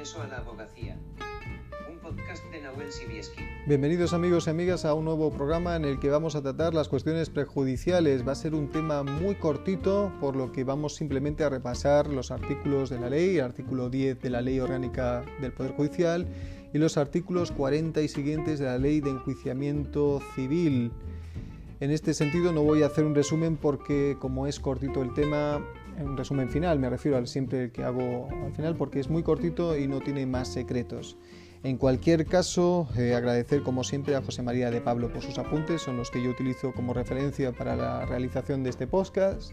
acceso a la abogacía. Un podcast de Nahuel Sibieski. Bienvenidos amigos y amigas a un nuevo programa en el que vamos a tratar las cuestiones prejudiciales. Va a ser un tema muy cortito, por lo que vamos simplemente a repasar los artículos de la ley, el artículo 10 de la Ley Orgánica del Poder Judicial y los artículos 40 y siguientes de la Ley de Enjuiciamiento Civil. En este sentido no voy a hacer un resumen porque como es cortito el tema, un resumen final, me refiero al siempre que hago al final porque es muy cortito y no tiene más secretos. En cualquier caso, eh, agradecer como siempre a José María de Pablo por sus apuntes, son los que yo utilizo como referencia para la realización de este podcast,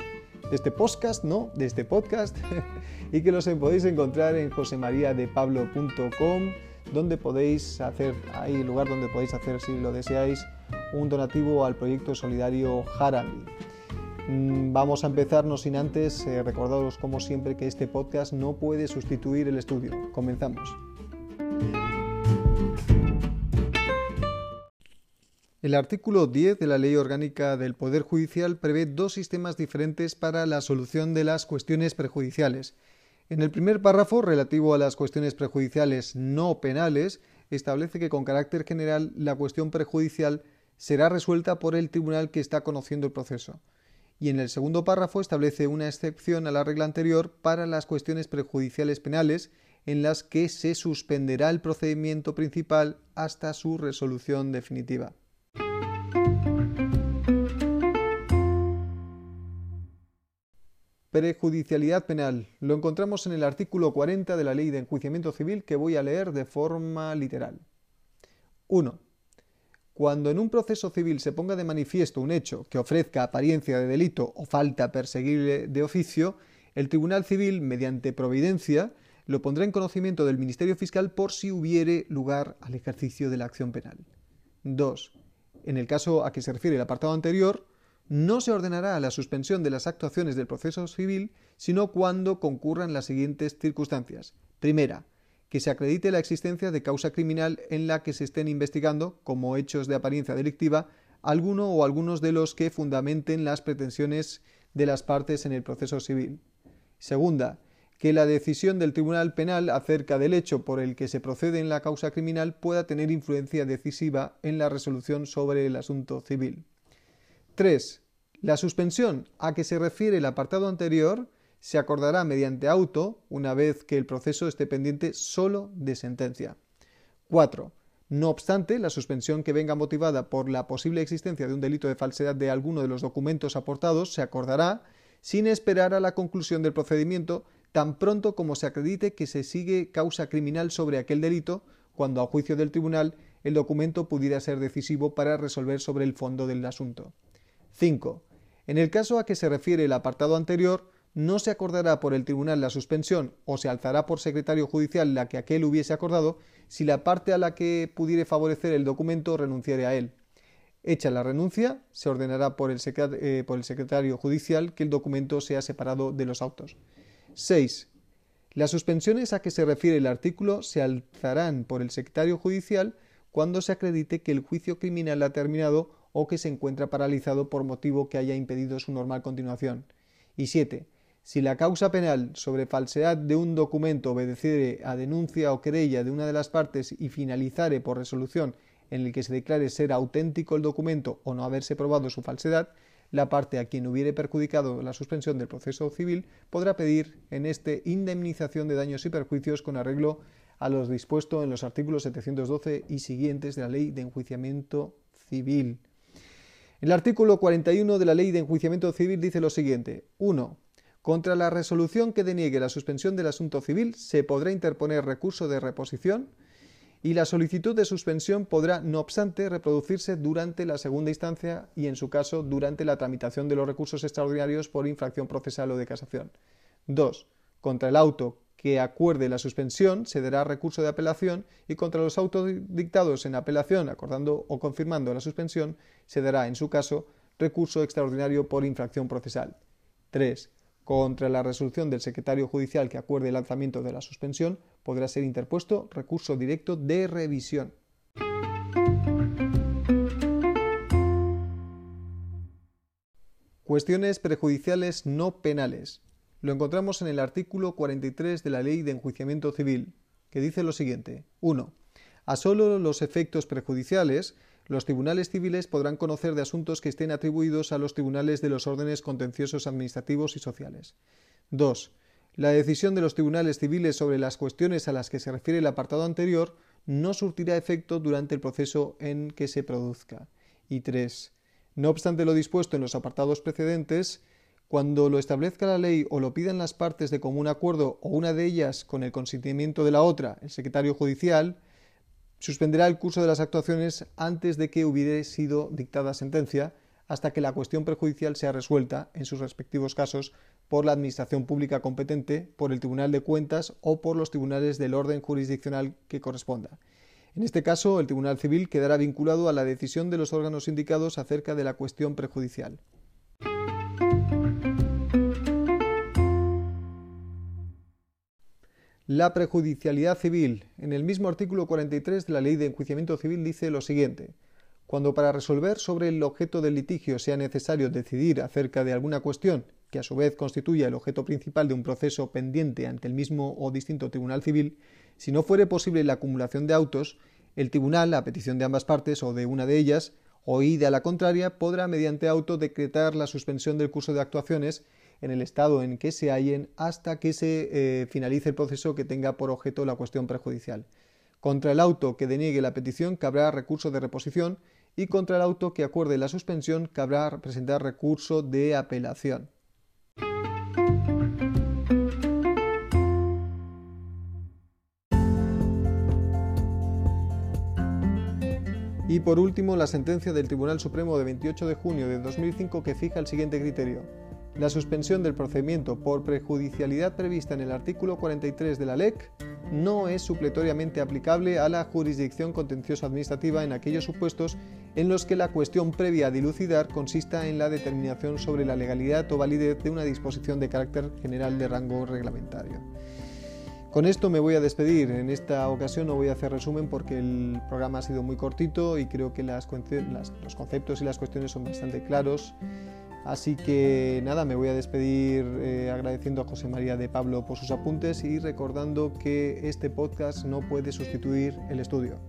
de este podcast, no, de este podcast, y que los podéis encontrar en josemariadepablo.com, donde podéis hacer, ahí lugar donde podéis hacer, si lo deseáis, un donativo al proyecto solidario Harami. Mm, vamos a empezarnos sin antes eh, recordaros como siempre que este podcast no puede sustituir el estudio. Comenzamos. El artículo 10 de la Ley Orgánica del Poder Judicial prevé dos sistemas diferentes para la solución de las cuestiones prejudiciales. En el primer párrafo, relativo a las cuestiones prejudiciales no penales, establece que con carácter general la cuestión prejudicial será resuelta por el tribunal que está conociendo el proceso. Y en el segundo párrafo establece una excepción a la regla anterior para las cuestiones prejudiciales penales en las que se suspenderá el procedimiento principal hasta su resolución definitiva. Prejudicialidad penal. Lo encontramos en el artículo 40 de la Ley de Enjuiciamiento Civil que voy a leer de forma literal. 1. Cuando en un proceso civil se ponga de manifiesto un hecho que ofrezca apariencia de delito o falta perseguible de oficio, el Tribunal Civil, mediante providencia, lo pondrá en conocimiento del Ministerio Fiscal por si hubiere lugar al ejercicio de la acción penal. 2. En el caso a que se refiere el apartado anterior, no se ordenará la suspensión de las actuaciones del proceso civil, sino cuando concurran las siguientes circunstancias. Primera, que se acredite la existencia de causa criminal en la que se estén investigando, como hechos de apariencia delictiva, alguno o algunos de los que fundamenten las pretensiones de las partes en el proceso civil. Segunda, que la decisión del Tribunal Penal acerca del hecho por el que se procede en la causa criminal pueda tener influencia decisiva en la resolución sobre el asunto civil. 3. La suspensión a que se refiere el apartado anterior se acordará mediante auto una vez que el proceso esté pendiente solo de sentencia. 4. No obstante, la suspensión que venga motivada por la posible existencia de un delito de falsedad de alguno de los documentos aportados se acordará sin esperar a la conclusión del procedimiento tan pronto como se acredite que se sigue causa criminal sobre aquel delito, cuando a juicio del tribunal el documento pudiera ser decisivo para resolver sobre el fondo del asunto. 5. En el caso a que se refiere el apartado anterior, no se acordará por el tribunal la suspensión o se alzará por secretario judicial la que aquel hubiese acordado si la parte a la que pudiere favorecer el documento renunciare a él. Hecha la renuncia, se ordenará por el, eh, secretario judicial que el documento sea separado de los autos. 6. Las suspensiones a que se refiere el artículo se alzarán por el secretario judicial cuando se acredite que el juicio criminal ha terminado o que se encuentra paralizado por motivo que haya impedido su normal continuación. Y 7. Si la causa penal sobre falsedad de un documento obedeciere a denuncia o querella de una de las partes y finalizare por resolución en el que se declare ser auténtico el documento o no haberse probado su falsedad, la parte a quien hubiere perjudicado la suspensión del proceso civil podrá pedir en este indemnización de daños y perjuicios con arreglo a los dispuestos en los artículos 712 y siguientes de la Ley de Enjuiciamiento Civil. El artículo 41 de la Ley de Enjuiciamiento Civil dice lo siguiente. 1. Contra la resolución que deniegue la suspensión del asunto civil se podrá interponer recurso de reposición y la solicitud de suspensión podrá, no obstante, reproducirse durante la segunda instancia y, en su caso, durante la tramitación de los recursos extraordinarios por infracción procesal o de casación. 2. Contra el auto que acuerde la suspensión se dará recurso de apelación y contra los autos dictados en apelación acordando o confirmando la suspensión se dará, en su caso, recurso extraordinario por infracción procesal. 3. Contra la resolución del secretario judicial que acuerde el lanzamiento de la suspensión, podrá ser interpuesto recurso directo de revisión. Cuestiones prejudiciales no penales. Lo encontramos en el artículo 43 de la Ley de Enjuiciamiento Civil. que dice lo siguiente. 1. A solo los efectos prejudiciales, los tribunales civiles podrán conocer de asuntos que estén atribuidos a los tribunales de los órdenes contenciosos administrativos y sociales. 2. La decisión de los tribunales civiles sobre las cuestiones a las que se refiere el apartado anterior no surtirá efecto durante el proceso en que se produzca. Y 3. No obstante lo dispuesto en los apartados precedentes, cuando lo establezca la ley o lo pidan las partes de común acuerdo o una de ellas con el consentimiento de la otra, el secretario judicial, suspenderá el curso de las actuaciones antes de que hubiere sido dictada sentencia, hasta que la cuestión perjudicial sea resuelta, en sus respectivos casos, por la Administración Pública competente, por el Tribunal de Cuentas o por los tribunales del orden jurisdiccional que corresponda. En este caso, el Tribunal Civil quedará vinculado a la decisión de los órganos indicados acerca de la cuestión prejudicial. La prejudicialidad civil. En el mismo artículo 43 de la Ley de Enjuiciamiento Civil dice lo siguiente. Cuando para resolver sobre el objeto del litigio sea necesario decidir acerca de alguna cuestión, que a su vez constituya el objeto principal de un proceso pendiente ante el mismo o distinto tribunal civil, si no fuere posible la acumulación de autos, el tribunal, a petición de ambas partes o de una de ellas, oída la contraria, podrá mediante auto decretar la suspensión del curso de actuaciones en el estado en que se hallen hasta que se eh, finalice el proceso que tenga por objeto la cuestión prejudicial. Contra el auto que deniegue la petición cabrá recurso de reposición y contra el auto que acuerde la suspensión cabrá presentar recurso de apelación. Y por último, la sentencia del Tribunal Supremo de 28 de junio de 2005 que fija el siguiente criterio. La suspensión del procedimiento por prejudicialidad prevista en el artículo 43 de la LEC no es supletoriamente aplicable a la jurisdicción contenciosa administrativa en aquellos supuestos en los que la cuestión previa a dilucidar consista en la determinación sobre la legalidad o validez de una disposición de carácter general de rango reglamentario. Con esto me voy a despedir. En esta ocasión no voy a hacer resumen porque el programa ha sido muy cortito y creo que los conceptos y las cuestiones son bastante claros. Así que nada, me voy a despedir eh, agradeciendo a José María de Pablo por sus apuntes y recordando que este podcast no puede sustituir el estudio.